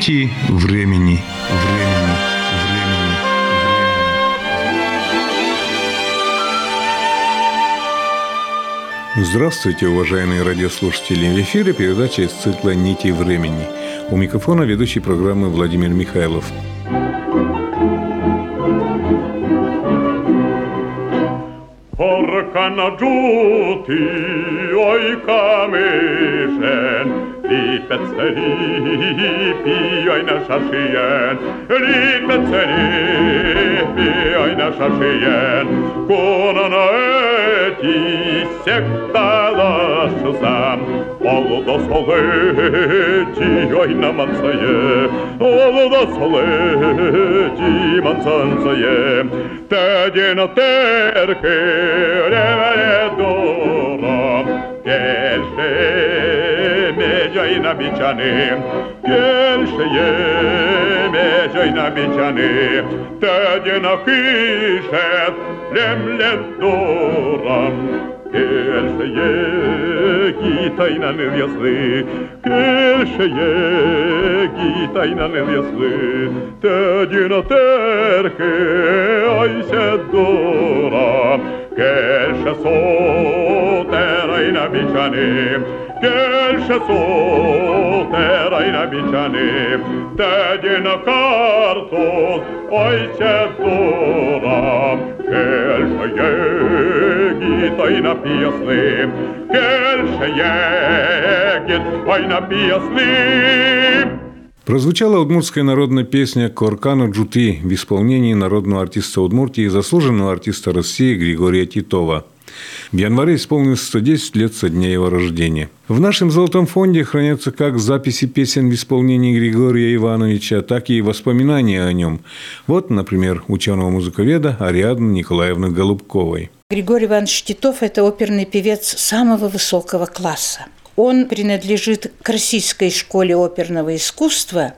Нити времени. Времени. Времени. Здравствуйте, уважаемые радиослушатели! В эфире передача из цикла «Нити времени». У микрофона ведущий программы Владимир Михайлов. Porkana giuti, oi kamisen, Lipețării, pioină așa și en, Lipețării, pioină așa și en, Cu nătisec dalaşsam, Olu da solu, pioină mansayı, Olu da solu, ciman sansayı, Tecina terkire ve doram, Gelşe joj na bičani, pjelše jeme joj na bičani, tad je na hiše lemle dora. Kjelše je gitaj na nevjasli, kjelše je gitaj na nevjasli, tad je na terke aj se dora. Kjelše ayse doram Gelşe soterayna biçanim Gelşe soterayna biçanim Tedina kartos ayse doram Gelşeye gitayla piyaslim Gelşeye gitayla piyaslim Прозвучала удмуртская народная песня «Коркана Джути» в исполнении народного артиста Удмуртии и заслуженного артиста России Григория Титова. В январе исполнилось 110 лет со дня его рождения. В нашем золотом фонде хранятся как записи песен в исполнении Григория Ивановича, так и воспоминания о нем. Вот, например, ученого-музыковеда Ариадны Николаевны Голубковой. Григорий Иванович Титов – это оперный певец самого высокого класса. Он принадлежит к Российской школе оперного искусства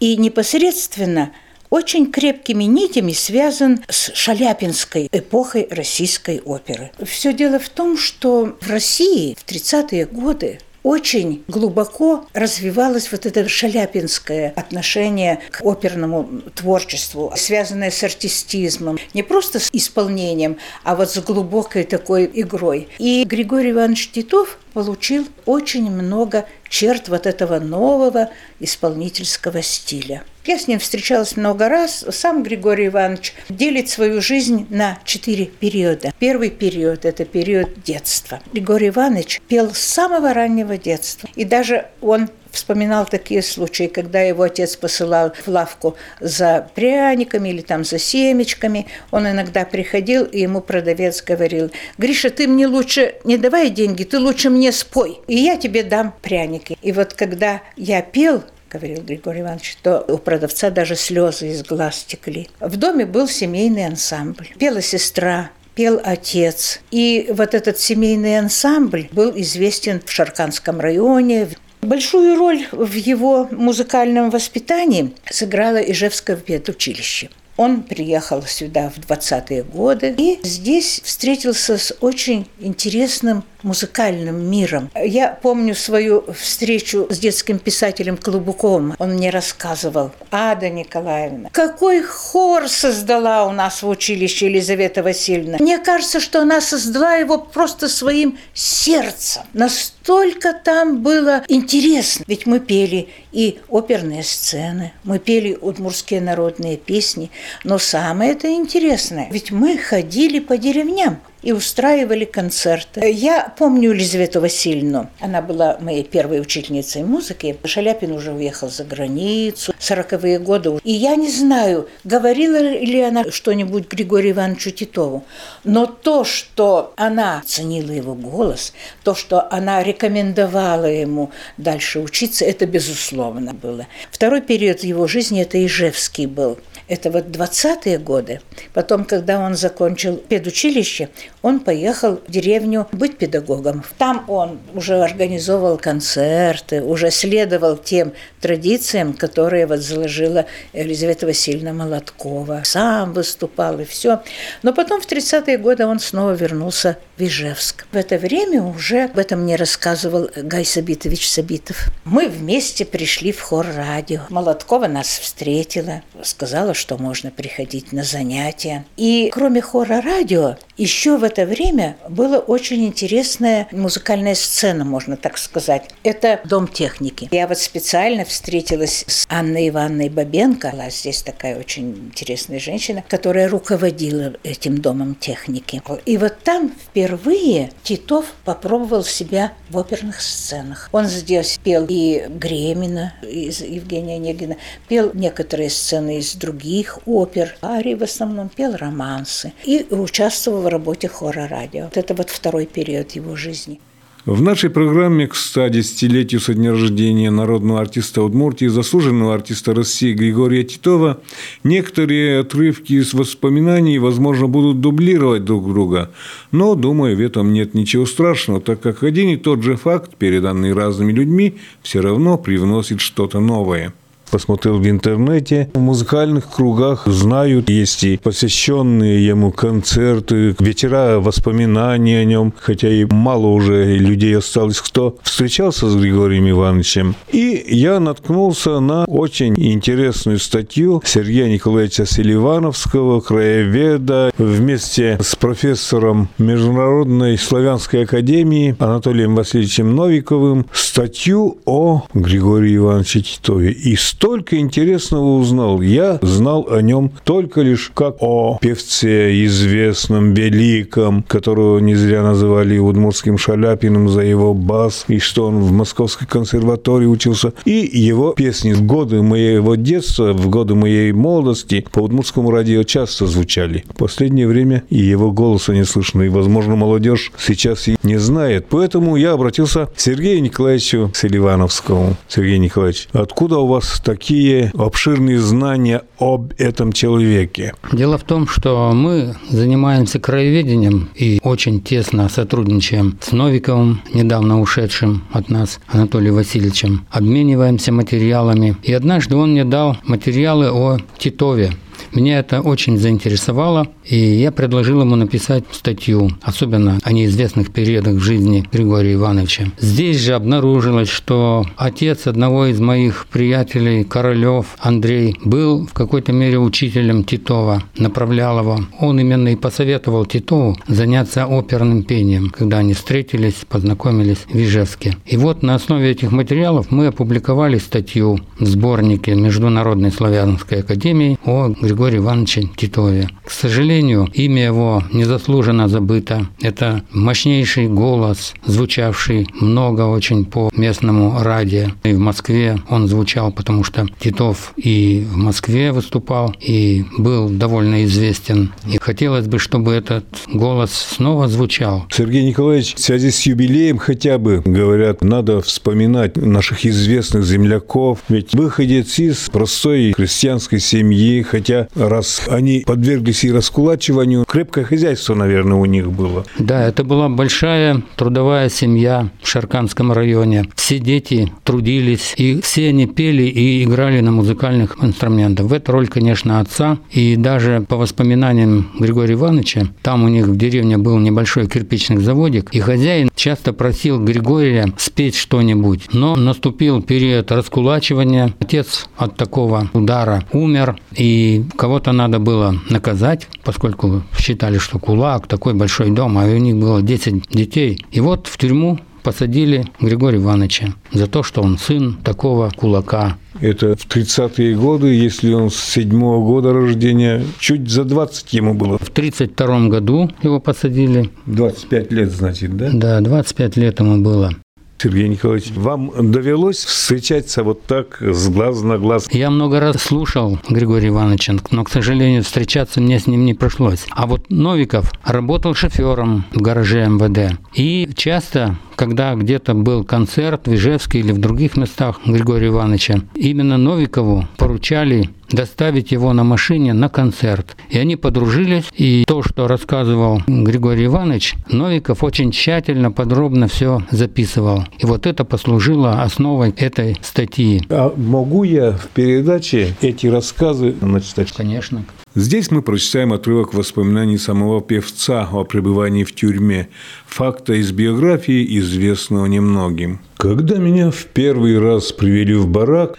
и непосредственно очень крепкими нитями связан с шаляпинской эпохой российской оперы. Все дело в том, что в России в 30-е годы очень глубоко развивалось вот это шаляпинское отношение к оперному творчеству, связанное с артистизмом. Не просто с исполнением, а вот с глубокой такой игрой. И Григорий Иванович Титов получил очень много черт вот этого нового исполнительского стиля. Я с ним встречалась много раз. Сам Григорий Иванович делит свою жизнь на четыре периода. Первый период – это период детства. Григорий Иванович пел с самого раннего детства. И даже он вспоминал такие случаи, когда его отец посылал в лавку за пряниками или там за семечками. Он иногда приходил, и ему продавец говорил, «Гриша, ты мне лучше не давай деньги, ты лучше мне спой, и я тебе дам пряники». И вот когда я пел, говорил Григорий Иванович, то у продавца даже слезы из глаз текли. В доме был семейный ансамбль. Пела сестра, пел отец. И вот этот семейный ансамбль был известен в Шарканском районе. Большую роль в его музыкальном воспитании сыграло Ижевское педучилище. Он приехал сюда в 20-е годы и здесь встретился с очень интересным музыкальным миром. Я помню свою встречу с детским писателем Клубуковым. Он мне рассказывал, Ада Николаевна, какой хор создала у нас в училище Елизавета Васильевна. Мне кажется, что она создала его просто своим сердцем. Настолько там было интересно. Ведь мы пели и оперные сцены, мы пели удмурские народные песни. Но самое это интересное, ведь мы ходили по деревням и устраивали концерты. Я помню Елизавету Васильевну. Она была моей первой учительницей музыки. Шаляпин уже уехал за границу, сороковые годы. И я не знаю, говорила ли она что-нибудь Григорию Ивановичу Титову, но то, что она ценила его голос, то, что она рекомендовала ему дальше учиться, это безусловно было. Второй период его жизни – это Ижевский был. Это вот 20-е годы. Потом, когда он закончил педучилище, он поехал в деревню быть педагогом. Там он уже организовывал концерты, уже следовал тем традициям, которые вот заложила Елизавета Васильевна Молоткова. Сам выступал и все. Но потом в 30-е годы он снова вернулся в Ижевск. В это время уже об этом мне рассказывал Гай Сабитович Сабитов. Мы вместе пришли в хор радио. Молоткова нас встретила, сказала, что можно приходить на занятия. И кроме хора радио, еще в это время была очень интересная музыкальная сцена, можно так сказать. Это Дом техники. Я вот специально встретилась с Анной Ивановной Бабенко. Была здесь такая очень интересная женщина, которая руководила этим Домом техники. И вот там впервые Титов попробовал себя в оперных сценах. Он здесь пел и Гремина из Евгения Онегина, пел некоторые сцены из других опер, арии в основном пел романсы и участвовал в работе хора радио. Вот это вот второй период его жизни. В нашей программе к 110-летию со дня рождения народного артиста Удмуртии, заслуженного артиста России Григория Титова, некоторые отрывки из воспоминаний, возможно, будут дублировать друг друга. Но, думаю, в этом нет ничего страшного, так как один и тот же факт, переданный разными людьми, все равно привносит что-то новое – посмотрел в интернете. В музыкальных кругах знают, есть и посвященные ему концерты, вечера воспоминаний о нем, хотя и мало уже людей осталось, кто встречался с Григорием Ивановичем. И я наткнулся на очень интересную статью Сергея Николаевича Селивановского, краеведа, вместе с профессором Международной славянской академии Анатолием Васильевичем Новиковым статью о Григории Ивановиче Титове. И столько интересного узнал. Я знал о нем только лишь как о певце известном, великом, которого не зря называли Удмурским Шаляпиным за его бас, и что он в Московской консерватории учился. И его песни в годы моего детства, в годы моей молодости по Удмуртскому радио часто звучали. В последнее время и его голоса не слышно, и, возможно, молодежь сейчас и не знает. Поэтому я обратился к Сергею Николаевичу Селивановскому. Сергей Николаевич, откуда у вас такие обширные знания об этом человеке? Дело в том, что мы занимаемся краеведением и очень тесно сотрудничаем с Новиковым, недавно ушедшим от нас Анатолием Васильевичем. Обмениваемся материалами. И однажды он мне дал материалы о Титове, меня это очень заинтересовало, и я предложил ему написать статью, особенно о неизвестных периодах в жизни Григория Ивановича. Здесь же обнаружилось, что отец одного из моих приятелей, Королев Андрей, был в какой-то мере учителем Титова, направлял его. Он именно и посоветовал Титову заняться оперным пением, когда они встретились, познакомились в Ижевске. И вот на основе этих материалов мы опубликовали статью в сборнике Международной славянской академии о Григория Ивановича Титове. К сожалению, имя его незаслуженно забыто. Это мощнейший голос, звучавший много очень по местному радио. И в Москве он звучал, потому что Титов и в Москве выступал, и был довольно известен. И хотелось бы, чтобы этот голос снова звучал. Сергей Николаевич, в связи с юбилеем хотя бы, говорят, надо вспоминать наших известных земляков. Ведь выходец из простой крестьянской семьи, хотя хотя раз они подверглись и раскулачиванию, крепкое хозяйство, наверное, у них было. Да, это была большая трудовая семья в Шарканском районе. Все дети трудились, и все они пели и играли на музыкальных инструментах. В эту роль, конечно, отца. И даже по воспоминаниям Григория Ивановича, там у них в деревне был небольшой кирпичный заводик, и хозяин часто просил Григория спеть что-нибудь. Но наступил период раскулачивания. Отец от такого удара умер, и кого-то надо было наказать, поскольку считали, что кулак, такой большой дом, а у них было 10 детей. И вот в тюрьму посадили Григория Ивановича за то, что он сын такого кулака. Это в 30-е годы, если он с седьмого года рождения, чуть за 20 ему было. В 32 году его посадили. 25 лет, значит, да? Да, 25 лет ему было. Сергей Николаевич, вам довелось встречаться вот так с глаз на глаз? Я много раз слушал Григория Ивановича, но, к сожалению, встречаться мне с ним не пришлось. А вот Новиков работал шофером в гараже МВД. И часто когда где-то был концерт в Ижевске или в других местах Григория Ивановича, именно Новикову поручали доставить его на машине на концерт. И они подружились, и то, что рассказывал Григорий Иванович, Новиков очень тщательно, подробно все записывал. И вот это послужило основой этой статьи. А могу я в передаче эти рассказы начитать? Конечно. Здесь мы прочитаем отрывок воспоминаний самого певца о пребывании в тюрьме, факта из биографии, известного немногим. Когда меня в первый раз привели в барак,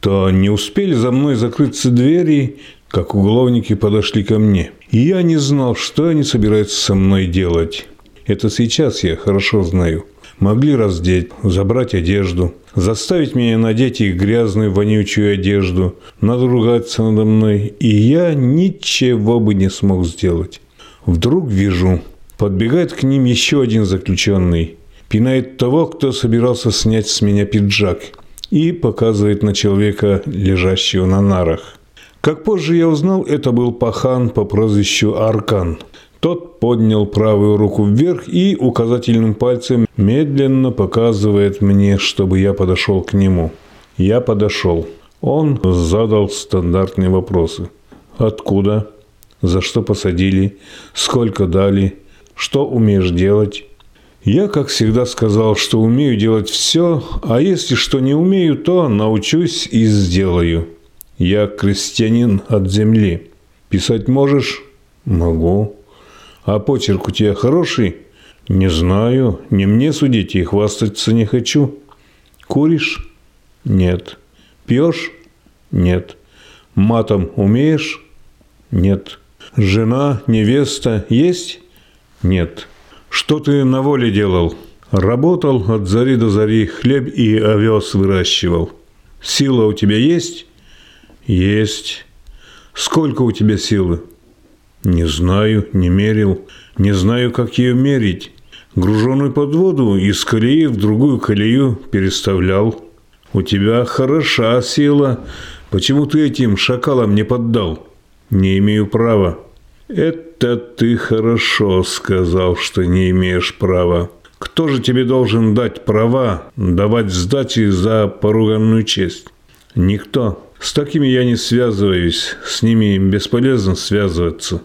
то не успели за мной закрыться двери, как уголовники подошли ко мне. И я не знал, что они собираются со мной делать. Это сейчас я хорошо знаю. Могли раздеть, забрать одежду, заставить меня надеть их грязную, вонючую одежду, надругаться надо мной, и я ничего бы не смог сделать. Вдруг вижу, подбегает к ним еще один заключенный, пинает того, кто собирался снять с меня пиджак, и показывает на человека, лежащего на нарах. Как позже я узнал, это был пахан по прозвищу Аркан. Тот поднял правую руку вверх и указательным пальцем медленно показывает мне, чтобы я подошел к нему. Я подошел. Он задал стандартные вопросы. Откуда? За что посадили? Сколько дали? Что умеешь делать? Я, как всегда, сказал, что умею делать все, а если что не умею, то научусь и сделаю. Я крестьянин от земли. Писать можешь? Могу. А почерк у тебя хороший? Не знаю. Не мне судить и хвастаться не хочу. Куришь? Нет. Пьешь? Нет. Матом умеешь? Нет. Жена, невеста есть? Нет. Что ты на воле делал? Работал от зари до зари, хлеб и овес выращивал. Сила у тебя есть? Есть. Сколько у тебя силы? Не знаю, не мерил. Не знаю, как ее мерить. Груженную под воду из колеи в другую колею переставлял. У тебя хороша сила. Почему ты этим шакалам не поддал? Не имею права. Это ты хорошо сказал, что не имеешь права. Кто же тебе должен дать права давать сдачи за поруганную честь? Никто. С такими я не связываюсь, с ними бесполезно связываться.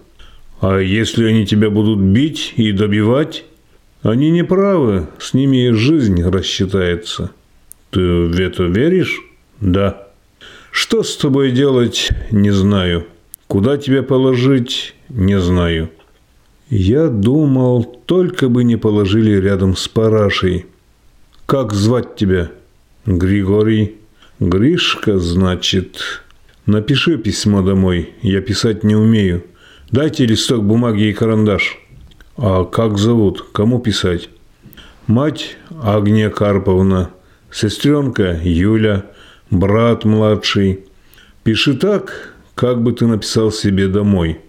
А если они тебя будут бить и добивать, они не правы, с ними жизнь рассчитается. Ты в это веришь? Да. Что с тобой делать, не знаю. Куда тебя положить, не знаю. Я думал, только бы не положили рядом с парашей. Как звать тебя? Григорий. Гришка, значит. Напиши письмо домой, я писать не умею. Дайте листок бумаги и карандаш. А как зовут? Кому писать? Мать Агния Карповна, сестренка Юля, брат младший. Пиши так, как бы ты написал себе домой.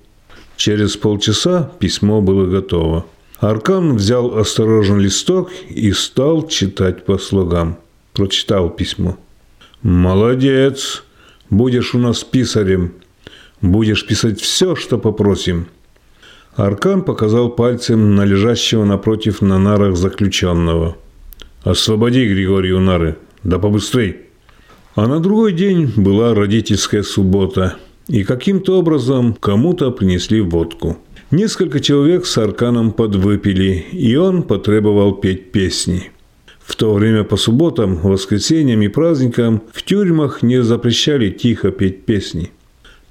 Через полчаса письмо было готово. Аркан взял осторожно листок и стал читать по слогам. Прочитал письмо. «Молодец! Будешь у нас писарем. Будешь писать все, что попросим». Аркан показал пальцем на лежащего напротив на нарах заключенного. «Освободи Григорию нары, да побыстрей!» А на другой день была родительская суббота, и каким-то образом кому-то принесли водку. Несколько человек с Арканом подвыпили, и он потребовал петь песни. В то время по субботам, воскресеньям и праздникам в тюрьмах не запрещали тихо петь песни.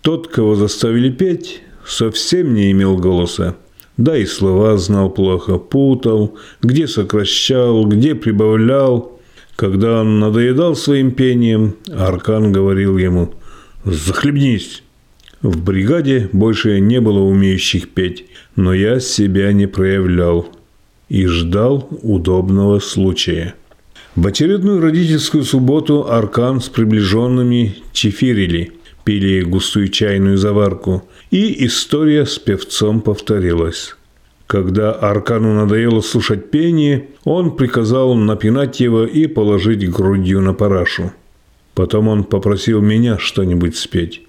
Тот, кого заставили петь, совсем не имел голоса. Да и слова знал плохо, путал, где сокращал, где прибавлял. Когда он надоедал своим пением, Аркан говорил ему «Захлебнись!». В бригаде больше не было умеющих петь, но я себя не проявлял и ждал удобного случая. В очередную родительскую субботу Аркан с приближенными чефирили, пили густую чайную заварку, и история с певцом повторилась. Когда Аркану надоело слушать пение, он приказал напинать его и положить грудью на парашу. Потом он попросил меня что-нибудь спеть.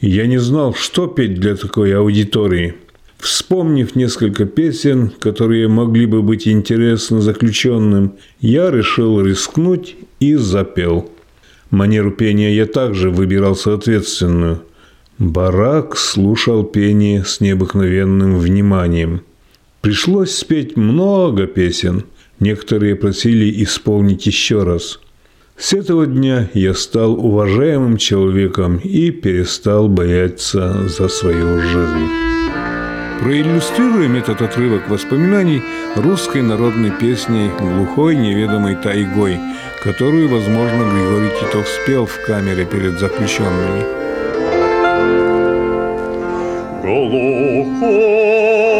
Я не знал, что петь для такой аудитории. Вспомнив несколько песен, которые могли бы быть интересны заключенным, я решил рискнуть и запел. Манеру пения я также выбирал соответственную. Барак слушал пение с необыкновенным вниманием. Пришлось спеть много песен. Некоторые просили исполнить еще раз. С этого дня я стал уважаемым человеком и перестал бояться за свою жизнь. Проиллюстрируем этот отрывок воспоминаний русской народной песней «Глухой неведомой тайгой», которую, возможно, Григорий Титов спел в камере перед заключенными. Глухой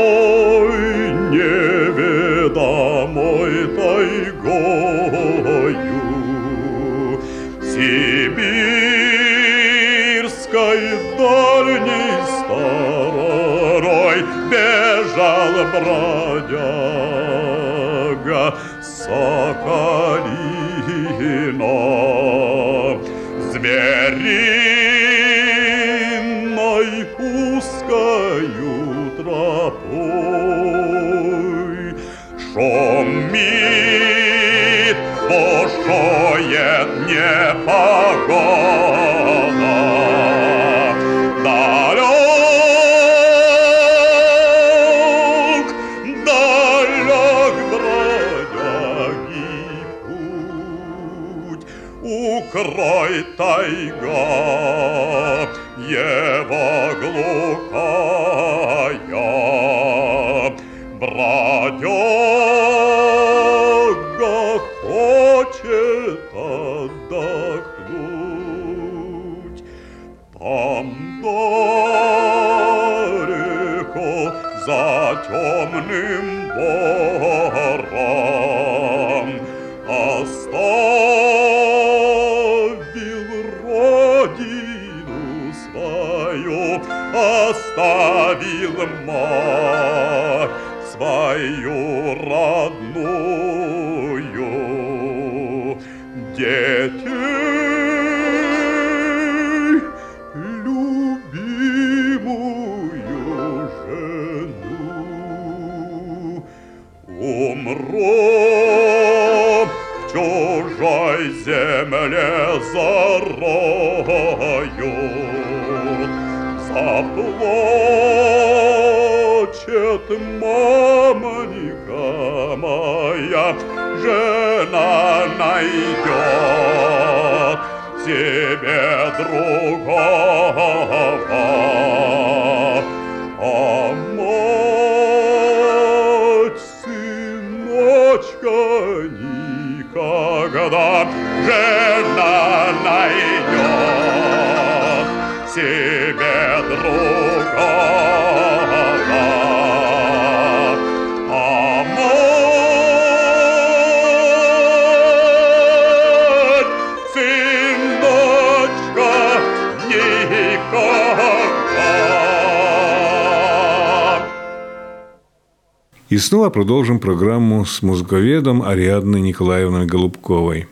бродяга Соколино. Звериной земле зарою. Заплачет мамонька моя, жена найдет себе другого. Снова продолжим программу с музыковедом Ариадной Николаевной Голубковой.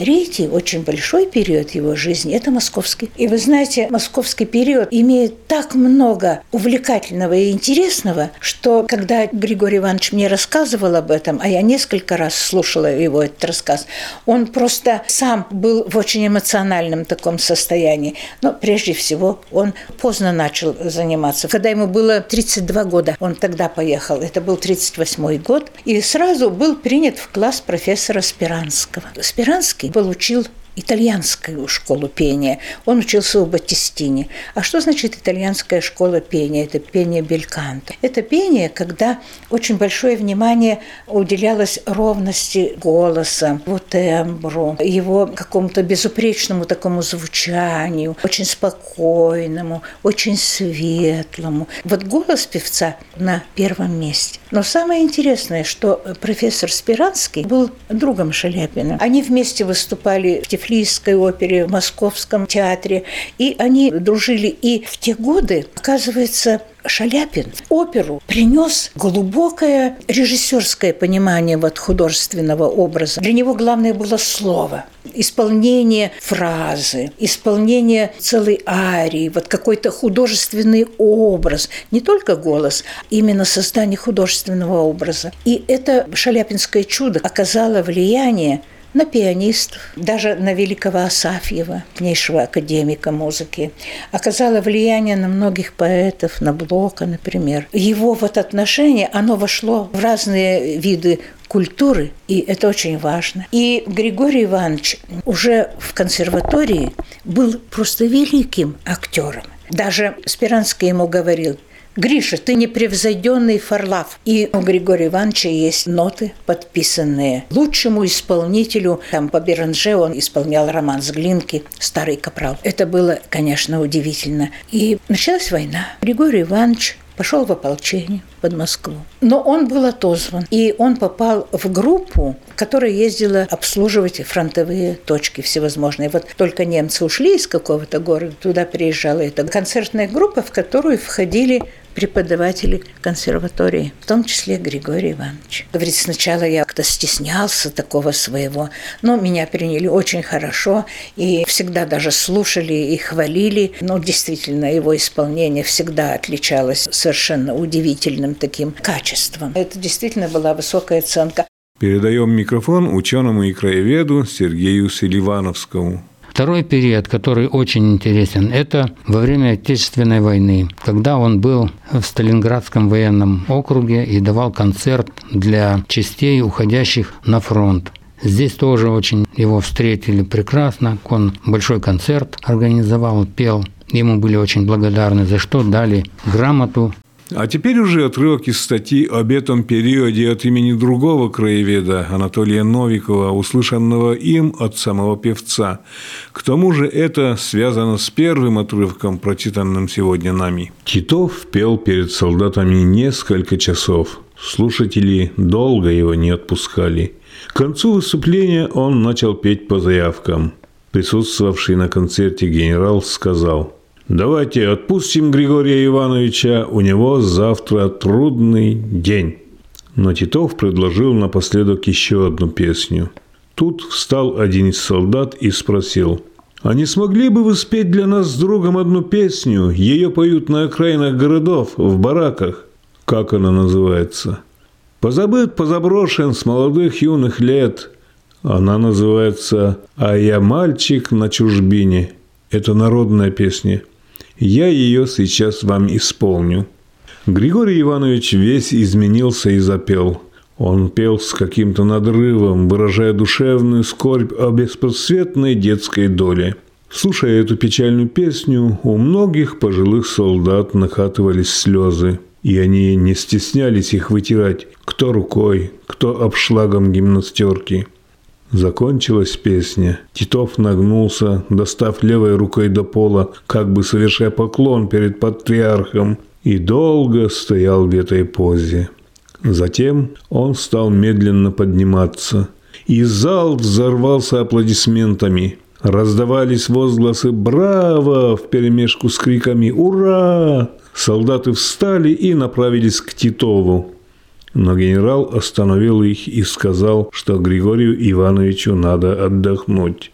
Третий, очень большой период его жизни – это московский. И вы знаете, московский период имеет так много увлекательного и интересного, что когда Григорий Иванович мне рассказывал об этом, а я несколько раз слушала его этот рассказ, он просто сам был в очень эмоциональном таком состоянии. Но прежде всего он поздно начал заниматься. Когда ему было 32 года, он тогда поехал, это был 38 год, и сразу был принят в класс профессора Спиранского. Спиранский получил итальянскую школу пения. Он учился у Батистини. А что значит итальянская школа пения? Это пение бельканто. Это пение, когда очень большое внимание уделялось ровности голоса, его тембру, его какому-то безупречному такому звучанию, очень спокойному, очень светлому. Вот голос певца на первом месте. Но самое интересное, что профессор Спиранский был другом Шаляпина. Они вместе выступали в Тифлисе Софийской опере, в Московском театре. И они дружили. И в те годы, оказывается, Шаляпин оперу принес глубокое режиссерское понимание вот художественного образа. Для него главное было слово, исполнение фразы, исполнение целой арии, вот какой-то художественный образ, не только голос, именно создание художественного образа. И это шаляпинское чудо оказало влияние на пианистов, даже на великого Асафьева, книжного академика музыки. Оказало влияние на многих поэтов, на Блока, например. Его вот отношение, оно вошло в разные виды культуры, и это очень важно. И Григорий Иванович уже в консерватории был просто великим актером. Даже Спиранский ему говорил, Гриша, ты непревзойденный Фарлав. И у Григория Ивановича есть ноты, подписанные лучшему исполнителю. Там по Беранже он исполнял роман с Глинки «Старый капрал». Это было, конечно, удивительно. И началась война. Григорий Иванович пошел в ополчение под Москву. Но он был отозван, и он попал в группу, которая ездила обслуживать фронтовые точки всевозможные. Вот только немцы ушли из какого-то города, туда приезжала эта концертная группа, в которую входили преподаватели консерватории, в том числе Григорий Иванович. Говорит, сначала я как-то стеснялся такого своего, но меня приняли очень хорошо и всегда даже слушали и хвалили. Но действительно, его исполнение всегда отличалось совершенно удивительным таким качеством. Это действительно была высокая оценка. Передаем микрофон ученому и краеведу Сергею Селивановскому. Второй период, который очень интересен, это во время Отечественной войны, когда он был в Сталинградском военном округе и давал концерт для частей, уходящих на фронт. Здесь тоже очень его встретили прекрасно. Он большой концерт организовал, пел. Ему были очень благодарны, за что дали грамоту а теперь уже отрывок из статьи об этом периоде от имени другого краеведа Анатолия Новикова, услышанного им от самого певца. К тому же это связано с первым отрывком, прочитанным сегодня нами. Титов пел перед солдатами несколько часов. Слушатели долго его не отпускали. К концу выступления он начал петь по заявкам. Присутствовавший на концерте генерал сказал – Давайте отпустим Григория Ивановича, у него завтра трудный день. Но Титов предложил напоследок еще одну песню. Тут встал один из солдат и спросил, «А не смогли бы вы спеть для нас с другом одну песню? Ее поют на окраинах городов, в бараках. Как она называется?» «Позабыт, позаброшен с молодых юных лет». Она называется «А я мальчик на чужбине». Это народная песня. Я ее сейчас вам исполню». Григорий Иванович весь изменился и запел. Он пел с каким-то надрывом, выражая душевную скорбь о беспросветной детской доле. Слушая эту печальную песню, у многих пожилых солдат накатывались слезы, и они не стеснялись их вытирать, кто рукой, кто обшлагом гимнастерки – Закончилась песня. Титов нагнулся, достав левой рукой до пола, как бы совершая поклон перед патриархом, и долго стоял в этой позе. Затем он стал медленно подниматься, и зал взорвался аплодисментами. Раздавались возгласы «Браво!» вперемешку с криками «Ура!». Солдаты встали и направились к Титову. Но генерал остановил их и сказал, что Григорию Ивановичу надо отдохнуть.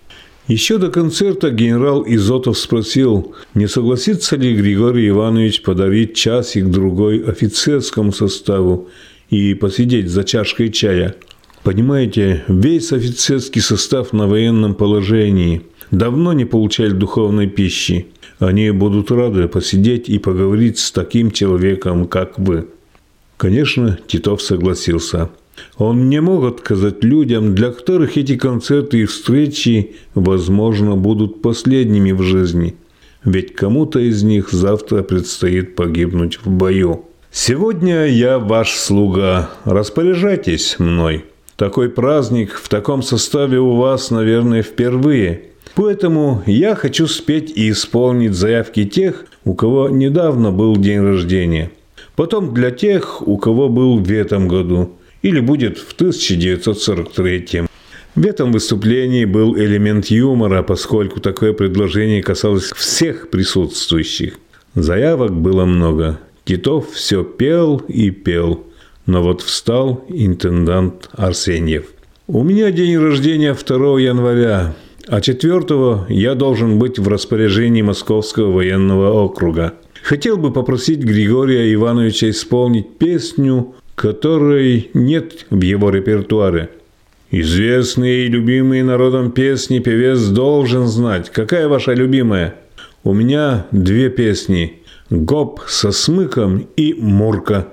Еще до концерта генерал Изотов спросил, не согласится ли Григорий Иванович подарить часик-другой офицерскому составу и посидеть за чашкой чая. Понимаете, весь офицерский состав на военном положении давно не получали духовной пищи. Они будут рады посидеть и поговорить с таким человеком, как вы. Конечно, Титов согласился. Он не мог отказать людям, для которых эти концерты и встречи, возможно, будут последними в жизни. Ведь кому-то из них завтра предстоит погибнуть в бою. «Сегодня я ваш слуга. Распоряжайтесь мной. Такой праздник в таком составе у вас, наверное, впервые. Поэтому я хочу спеть и исполнить заявки тех, у кого недавно был день рождения. Потом для тех, у кого был в этом году или будет в 1943. В этом выступлении был элемент юмора, поскольку такое предложение касалось всех присутствующих. Заявок было много. Титов все пел и пел. Но вот встал интендант Арсеньев. «У меня день рождения 2 января, а 4 я должен быть в распоряжении Московского военного округа. Хотел бы попросить Григория Ивановича исполнить песню, которой нет в его репертуаре – Известные и любимые народом песни певец должен знать. Какая ваша любимая? У меня две песни. «Гоп со смыком» и «Мурка».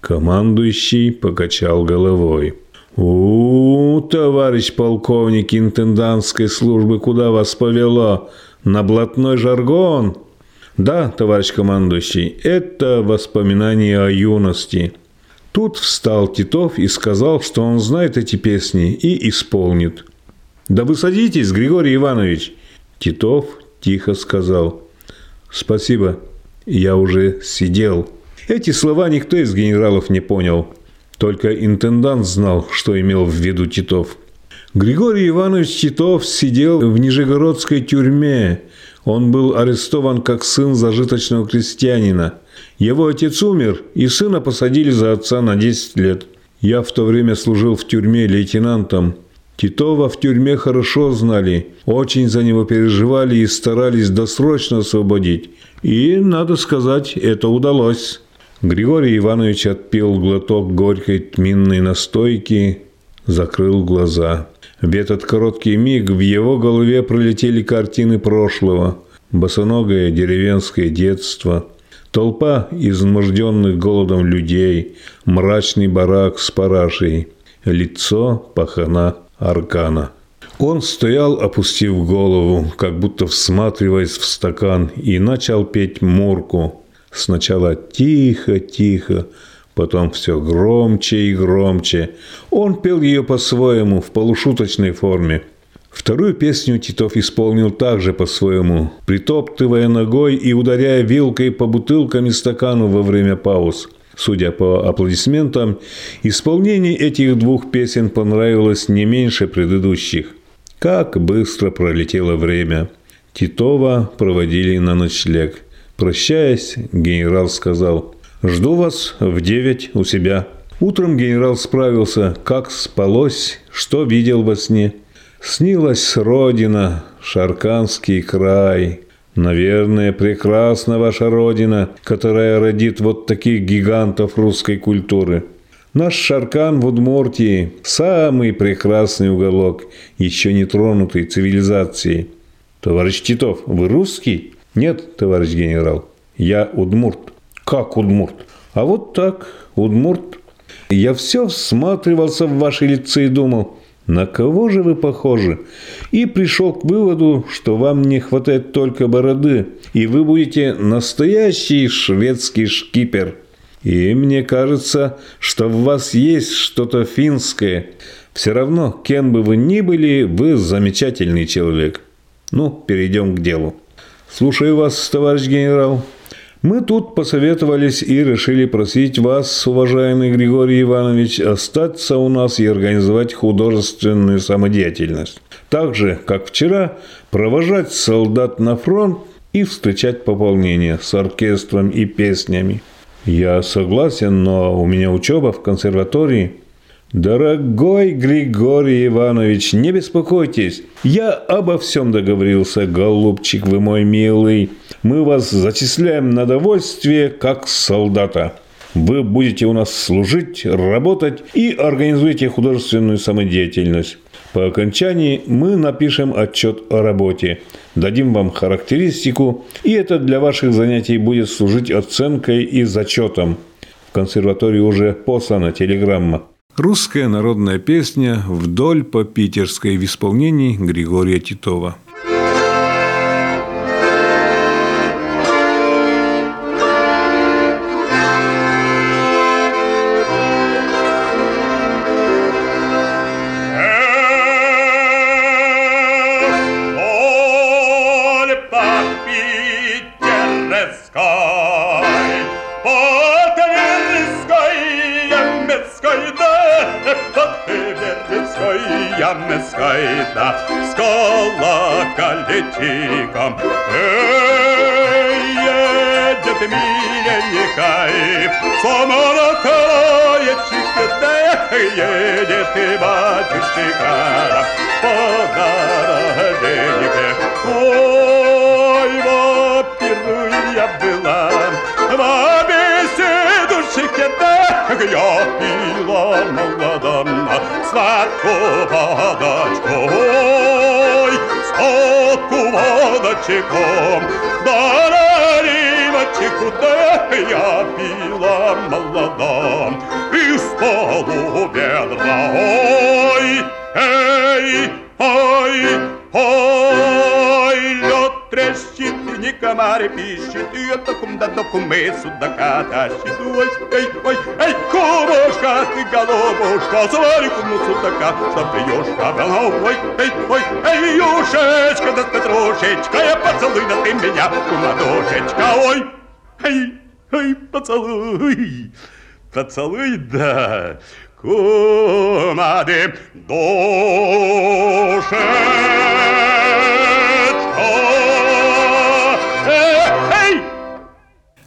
Командующий покачал головой. «У, товарищ полковник интендантской службы, куда вас повело? На блатной жаргон?» «Да, товарищ командующий, это воспоминание о юности». Тут встал Титов и сказал, что он знает эти песни и исполнит. «Да вы садитесь, Григорий Иванович!» Титов тихо сказал. «Спасибо, я уже сидел». Эти слова никто из генералов не понял. Только интендант знал, что имел в виду Титов. Григорий Иванович Титов сидел в Нижегородской тюрьме. Он был арестован как сын зажиточного крестьянина – его отец умер, и сына посадили за отца на 10 лет. Я в то время служил в тюрьме лейтенантом. Титова в тюрьме хорошо знали, очень за него переживали и старались досрочно освободить. И, надо сказать, это удалось. Григорий Иванович отпил глоток горькой тминной настойки, закрыл глаза. В этот короткий миг в его голове пролетели картины прошлого. Босоногое деревенское детство – Толпа изможденных голодом людей, мрачный барак с парашей, лицо пахана аркана. Он стоял, опустив голову, как будто всматриваясь в стакан, и начал петь мурку. Сначала тихо-тихо, потом все громче и громче. Он пел ее по-своему, в полушуточной форме – Вторую песню Титов исполнил также по-своему, притоптывая ногой и ударяя вилкой по бутылкам и стакану во время пауз. Судя по аплодисментам, исполнение этих двух песен понравилось не меньше предыдущих. Как быстро пролетело время. Титова проводили на ночлег. Прощаясь, генерал сказал «Жду вас в девять у себя». Утром генерал справился, как спалось, что видел во сне – Снилась родина, Шарканский край. Наверное, прекрасна ваша родина, которая родит вот таких гигантов русской культуры. Наш Шаркан в Удмуртии – самый прекрасный уголок, еще не тронутый цивилизацией. Товарищ Титов, вы русский? Нет, товарищ генерал, я удмурт. Как удмурт? А вот так, удмурт. Я все всматривался в ваши лица и думал – на кого же вы похожи? И пришел к выводу, что вам не хватает только бороды, и вы будете настоящий шведский шкипер. И мне кажется, что в вас есть что-то финское. Все равно, кем бы вы ни были, вы замечательный человек. Ну, перейдем к делу. Слушаю вас, товарищ генерал. Мы тут посоветовались и решили просить вас, уважаемый Григорий Иванович, остаться у нас и организовать художественную самодеятельность. Так же, как вчера, провожать солдат на фронт и встречать пополнение с оркестром и песнями. Я согласен, но у меня учеба в консерватории – «Дорогой Григорий Иванович, не беспокойтесь, я обо всем договорился, голубчик вы мой милый. Мы вас зачисляем на довольствие как солдата. Вы будете у нас служить, работать и организуете художественную самодеятельность. По окончании мы напишем отчет о работе, дадим вам характеристику, и это для ваших занятий будет служить оценкой и зачетом. В консерватории уже послана телеграмма. Русская народная песня «Вдоль по питерской» в исполнении Григория Титова. Jan Коломенской, да, с колокольчиком. Эй, едет сама на колокольчике, да, едет и батюшка по дороженьке. Ой, во-первых, я была, во я пила молодая сладкую водочку, ой, сладкую водочку, да наливочку, да я пила молодая из полу ведра, ой, эй, ой, ой, лед трещит, и не комары пищит, и это кумда до кумы судака тащит, ой, эй, ой, эй, кумушка, ты голубушка, свари куму судака, что ты юшка, ой, эй, ой, эй, юшечка, да петрушечка, я поцелуй, да ты меня, кумадушечка, ой, эй, эй, поцелуй, поцелуй, да, кумады, душечка,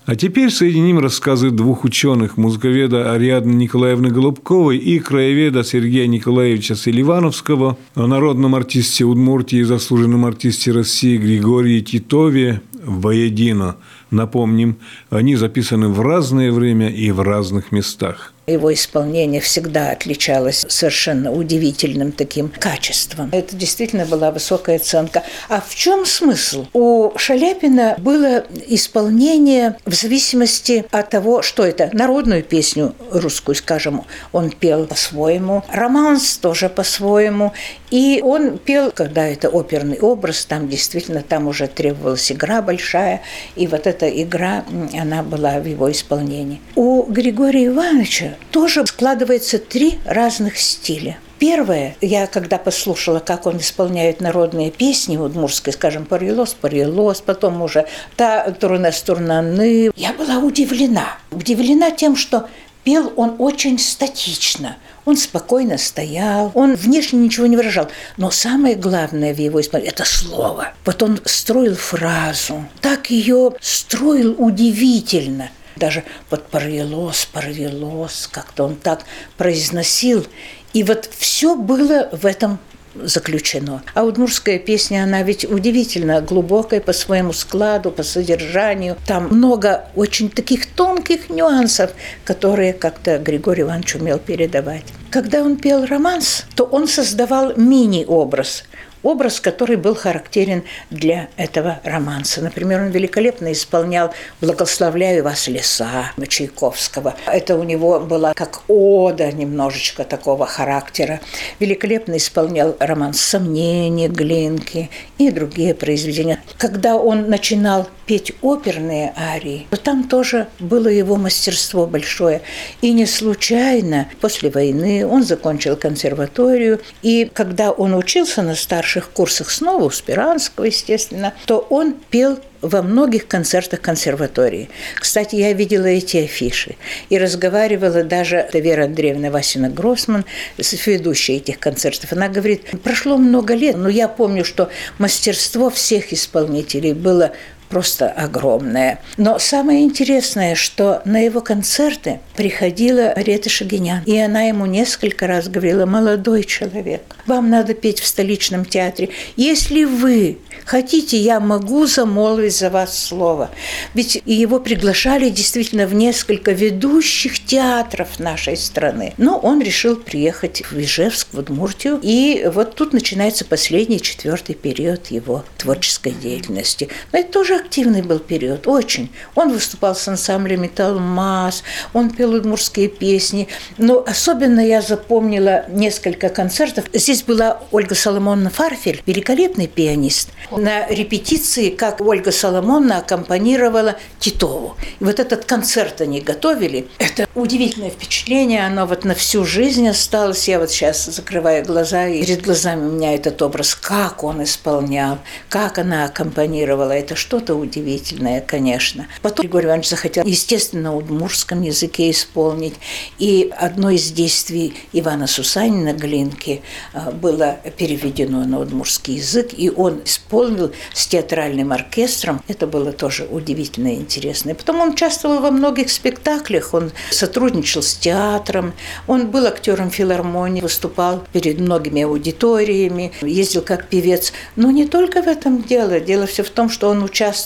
А теперь соединим рассказы двух ученых, музыковеда Ариадны Николаевны Голубковой и краеведа Сергея Николаевича Селивановского о народном артисте Удмуртии и заслуженном артисте России Григории Титове воедино. Напомним, они записаны в разное время и в разных местах. Его исполнение всегда отличалось совершенно удивительным таким качеством. Это действительно была высокая оценка. А в чем смысл? У Шаляпина было исполнение в зависимости от того, что это. Народную песню русскую, скажем, он пел по-своему, романс тоже по-своему. И он пел, когда это оперный образ, там действительно там уже требовалась игра большая, и вот эта игра, она была в его исполнении. У Григория Ивановича тоже складывается три разных стиля. Первое, я когда послушала, как он исполняет народные песни удмурской, скажем, «Парилос, парилос», потом уже «Та турнес турнаны», я была удивлена. Удивлена тем, что пел он очень статично. Он спокойно стоял, он внешне ничего не выражал. Но самое главное в его исполнении – это слово. Вот он строил фразу, так ее строил удивительно. Даже вот «порвелось, порвелось», как-то он так произносил. И вот все было в этом заключено. А удмурская песня, она ведь удивительно глубокая по своему складу, по содержанию. Там много очень таких тонких нюансов, которые как-то Григорий Иванович умел передавать. Когда он пел романс, то он создавал мини-образ – образ, который был характерен для этого романса. Например, он великолепно исполнял «Благословляю вас, леса» Чайковского. Это у него была как ода немножечко такого характера. Великолепно исполнял роман «Сомнения» Глинки и другие произведения. Когда он начинал петь оперные арии, то там тоже было его мастерство большое. И не случайно после войны он закончил консерваторию, и когда он учился на старших курсах снова у Спиранского, естественно, то он пел во многих концертах консерватории. Кстати, я видела эти афиши и разговаривала даже Вера Андреевна Васина Гроссман, ведущая этих концертов. Она говорит, прошло много лет, но я помню, что мастерство всех исполнителей было просто огромное. Но самое интересное, что на его концерты приходила Рета Шагинян, и она ему несколько раз говорила, молодой человек, вам надо петь в столичном театре. Если вы хотите, я могу замолвить за вас слово. Ведь его приглашали действительно в несколько ведущих театров нашей страны. Но он решил приехать в Ижевск, в Удмуртию, и вот тут начинается последний, четвертый период его творческой деятельности. Но это тоже активный был период, очень. Он выступал с ансамблем «Металлмаз», он пел удмурские песни. Но особенно я запомнила несколько концертов. Здесь была Ольга Соломоновна Фарфель, великолепный пианист. На репетиции, как Ольга Соломонна аккомпанировала Титову. И вот этот концерт они готовили. Это удивительное впечатление, оно вот на всю жизнь осталось. Я вот сейчас закрываю глаза, и перед глазами у меня этот образ, как он исполнял, как она аккомпанировала. Это что-то что-то удивительное, конечно. Потом Григорий Иванович захотел, естественно, на удмурском языке исполнить. И одно из действий Ивана Сусанина Глинки а, было переведено на удмурский язык, и он исполнил с театральным оркестром. Это было тоже удивительно и интересно. И потом он участвовал во многих спектаклях, он сотрудничал с театром, он был актером филармонии, выступал перед многими аудиториями, ездил как певец. Но не только в этом дело. Дело все в том, что он участвовал,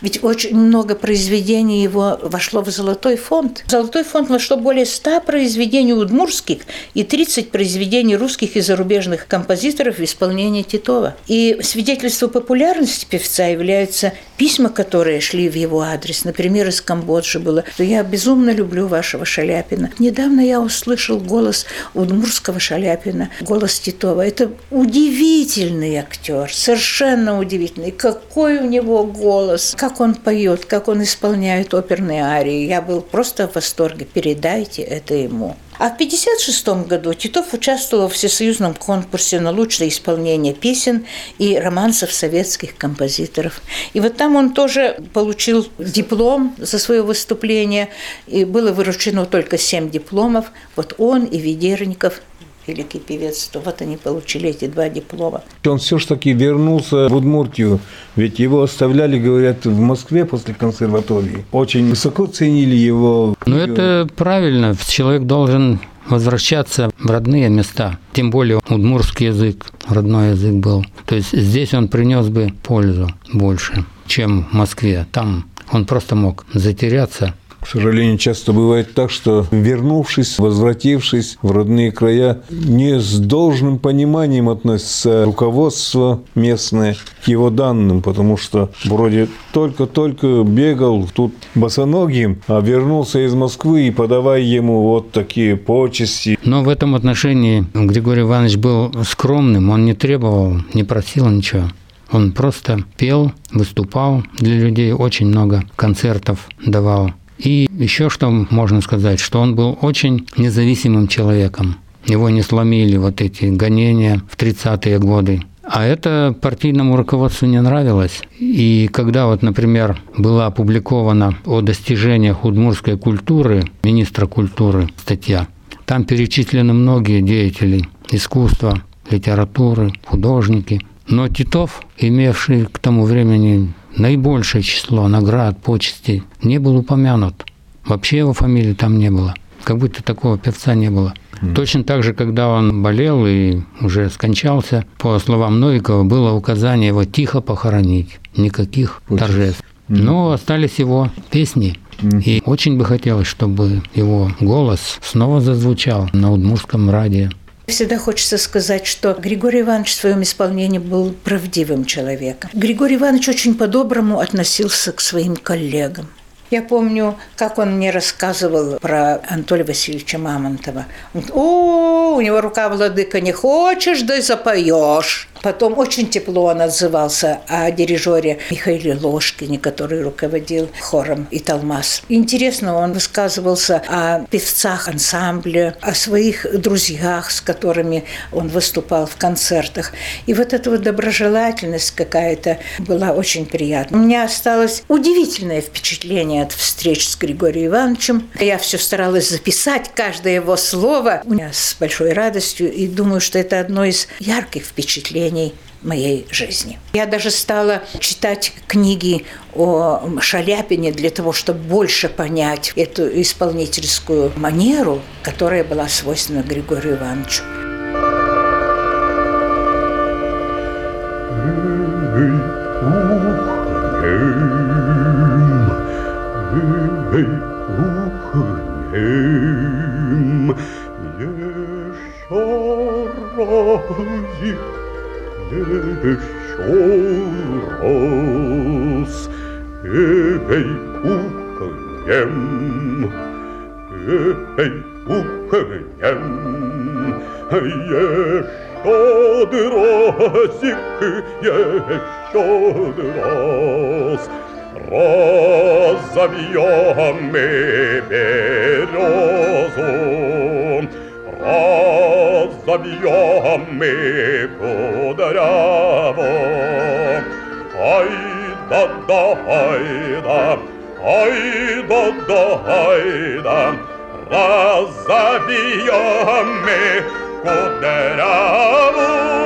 ведь очень много произведений его вошло в Золотой фонд. В Золотой фонд вошло более 100 произведений удмурских и 30 произведений русских и зарубежных композиторов в исполнении Титова. И свидетельство популярности певца являются письма, которые шли в его адрес. Например, из Камбоджи было, что я безумно люблю вашего Шаляпина. Недавно я услышал голос удмурского Шаляпина, голос Титова. Это удивительный актер, совершенно удивительный. Какой у него голос, как он поет, как он исполняет оперные арии. Я был просто в восторге. Передайте это ему. А в 1956 году Титов участвовал в всесоюзном конкурсе на лучшее исполнение песен и романсов советских композиторов. И вот там он тоже получил диплом за свое выступление, и было выручено только семь дипломов. Вот он и Ведерников великий певец, то вот они получили эти два диплома. Он все же таки вернулся в Удмуртию, ведь его оставляли, говорят, в Москве после консерватории. Очень высоко ценили его. Ну, это правильно. Человек должен возвращаться в родные места. Тем более удмурский язык, родной язык был. То есть здесь он принес бы пользу больше, чем в Москве. Там он просто мог затеряться к сожалению, часто бывает так, что вернувшись, возвратившись в родные края, не с должным пониманием относится руководство местное к его данным, потому что вроде только-только бегал тут босоногим, а вернулся из Москвы и подавай ему вот такие почести. Но в этом отношении Григорий Иванович был скромным, он не требовал, не просил ничего. Он просто пел, выступал для людей, очень много концертов давал. И еще что можно сказать, что он был очень независимым человеком. Его не сломили вот эти гонения в 30-е годы. А это партийному руководству не нравилось. И когда вот, например, была опубликована о достижениях удмурской культуры, министра культуры статья, там перечислены многие деятели искусства, литературы, художники. Но Титов, имевший к тому времени наибольшее число наград, почестей, не был упомянут. Вообще его фамилии там не было. Как будто такого певца не было. Mm. Точно так же, когда он болел и уже скончался, по словам Новикова, было указание его тихо похоронить, никаких Очень. торжеств. Mm. Но остались его песни. Mm. И очень бы хотелось, чтобы его голос снова зазвучал на Удмурском радио. Всегда хочется сказать, что Григорий Иванович в своем исполнении был правдивым человеком. Григорий Иванович очень по-доброму относился к своим коллегам. Я помню, как он мне рассказывал про Анатолия Васильевича Мамонтова. Он О, у него рука владыка, не хочешь, да и запоешь. Потом очень тепло он отзывался о дирижере Михаиле Ложкине, который руководил хором «Италмас». Интересно, он высказывался о певцах ансамбля, о своих друзьях, с которыми он выступал в концертах. И вот эта вот доброжелательность какая-то была очень приятна. У меня осталось удивительное впечатление от встреч с Григорием Ивановичем. Я все старалась записать каждое его слово. У меня с большой радостью. И думаю, что это одно из ярких впечатлений впечатлений моей жизни. Я даже стала читать книги о Шаляпине для того, чтобы больше понять эту исполнительскую манеру, которая была свойственна Григорию Ивановичу. Еще раз Эй, ухнем, эй, ухнем, Еще разик, еще раз Разовьем l'abbigliame poderavo. Aida da aida, aida da aida, l'abbigliame poderavo.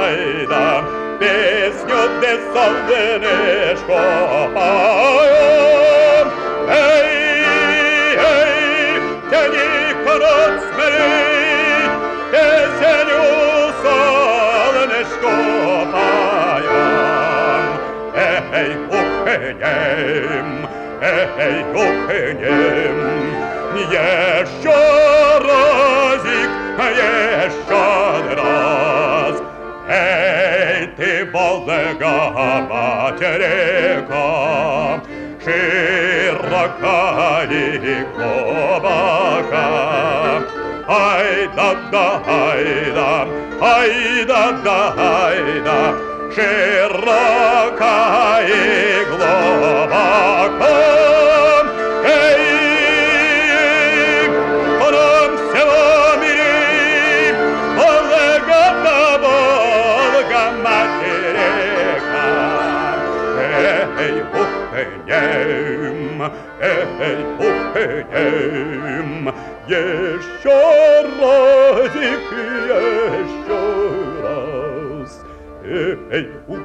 Ej, opiniem, jeszcze широка и глубока. Ай да да ай да, ай да Hey.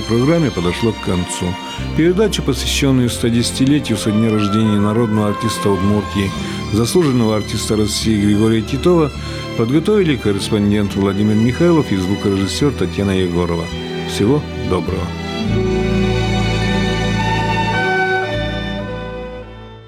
Нашей программе, подошло к концу. Передачу, посвященную 110-летию со дня рождения народного артиста Удмуртии, заслуженного артиста России Григория Титова, подготовили корреспондент Владимир Михайлов и звукорежиссер Татьяна Егорова. Всего доброго!